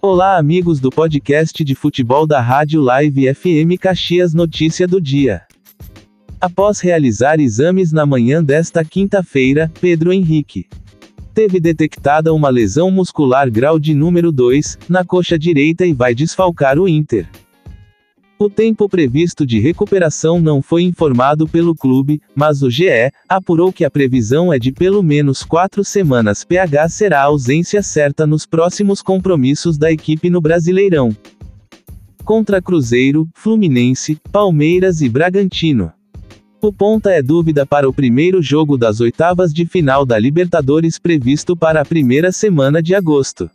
Olá, amigos do podcast de futebol da Rádio Live FM Caxias Notícia do Dia. Após realizar exames na manhã desta quinta-feira, Pedro Henrique teve detectada uma lesão muscular grau de número 2 na coxa direita e vai desfalcar o Inter. O tempo previsto de recuperação não foi informado pelo clube, mas o GE apurou que a previsão é de pelo menos quatro semanas. PH será a ausência certa nos próximos compromissos da equipe no Brasileirão. Contra Cruzeiro, Fluminense, Palmeiras e Bragantino. O ponta é dúvida para o primeiro jogo das oitavas de final da Libertadores previsto para a primeira semana de agosto.